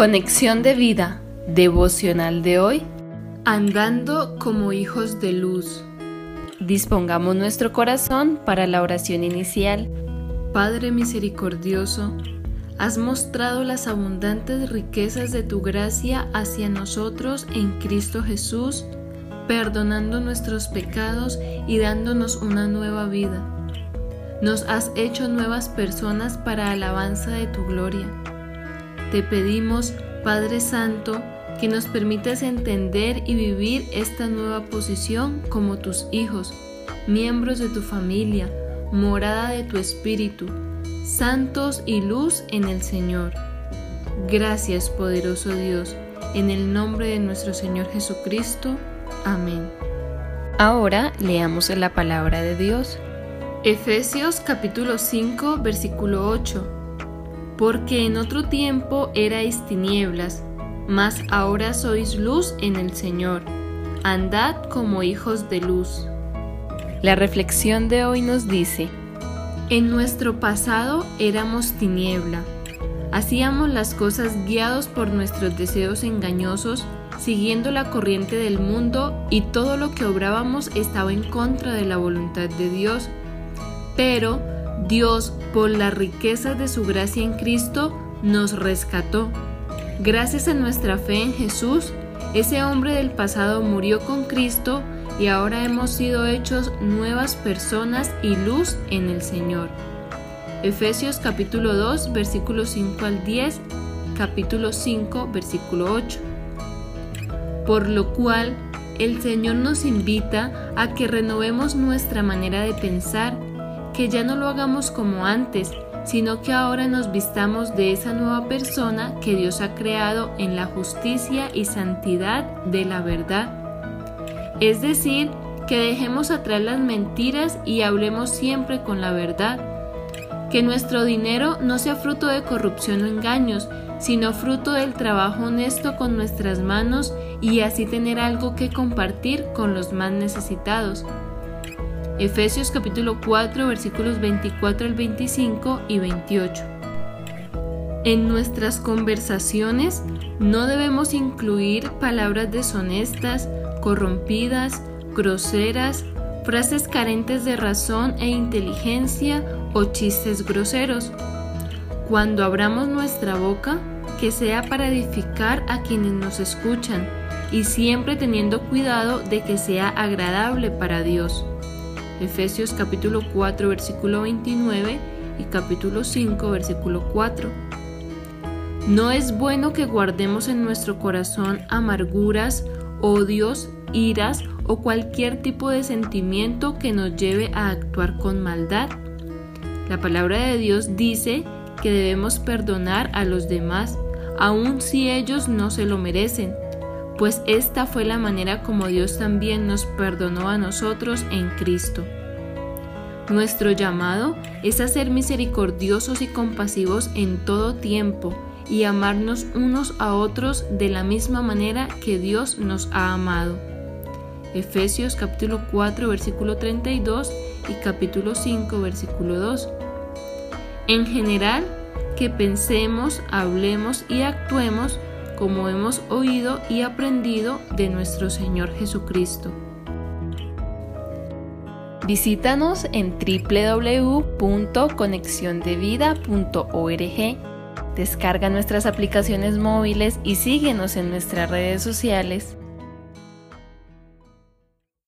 Conexión de vida devocional de hoy. Andando como hijos de luz. Dispongamos nuestro corazón para la oración inicial. Padre misericordioso, has mostrado las abundantes riquezas de tu gracia hacia nosotros en Cristo Jesús, perdonando nuestros pecados y dándonos una nueva vida. Nos has hecho nuevas personas para alabanza de tu gloria. Te pedimos, Padre Santo, que nos permitas entender y vivir esta nueva posición como tus hijos, miembros de tu familia, morada de tu Espíritu, santos y luz en el Señor. Gracias, poderoso Dios, en el nombre de nuestro Señor Jesucristo. Amén. Ahora leamos la palabra de Dios. Efesios capítulo 5, versículo 8 porque en otro tiempo erais tinieblas, mas ahora sois luz en el Señor. Andad como hijos de luz. La reflexión de hoy nos dice, en nuestro pasado éramos tiniebla, hacíamos las cosas guiados por nuestros deseos engañosos, siguiendo la corriente del mundo y todo lo que obrábamos estaba en contra de la voluntad de Dios. Pero Dios, por la riqueza de su gracia en Cristo, nos rescató. Gracias a nuestra fe en Jesús, ese hombre del pasado murió con Cristo y ahora hemos sido hechos nuevas personas y luz en el Señor. Efesios capítulo 2 versículo 5 al 10, capítulo 5 versículo 8. Por lo cual, el Señor nos invita a que renovemos nuestra manera de pensar que ya no lo hagamos como antes, sino que ahora nos vistamos de esa nueva persona que Dios ha creado en la justicia y santidad de la verdad. Es decir, que dejemos atrás las mentiras y hablemos siempre con la verdad. Que nuestro dinero no sea fruto de corrupción o engaños, sino fruto del trabajo honesto con nuestras manos y así tener algo que compartir con los más necesitados. Efesios capítulo 4 versículos 24 al 25 y 28. En nuestras conversaciones no debemos incluir palabras deshonestas, corrompidas, groseras, frases carentes de razón e inteligencia o chistes groseros. Cuando abramos nuestra boca, que sea para edificar a quienes nos escuchan y siempre teniendo cuidado de que sea agradable para Dios. Efesios capítulo 4 versículo 29 y capítulo 5 versículo 4. No es bueno que guardemos en nuestro corazón amarguras, odios, iras o cualquier tipo de sentimiento que nos lleve a actuar con maldad. La palabra de Dios dice que debemos perdonar a los demás, aun si ellos no se lo merecen, pues esta fue la manera como Dios también nos perdonó a nosotros en Cristo. Nuestro llamado es a ser misericordiosos y compasivos en todo tiempo y amarnos unos a otros de la misma manera que Dios nos ha amado. Efesios capítulo 4 versículo 32 y capítulo 5 versículo 2. En general, que pensemos, hablemos y actuemos como hemos oído y aprendido de nuestro Señor Jesucristo. Visítanos en www.conexiondevida.org. Descarga nuestras aplicaciones móviles y síguenos en nuestras redes sociales.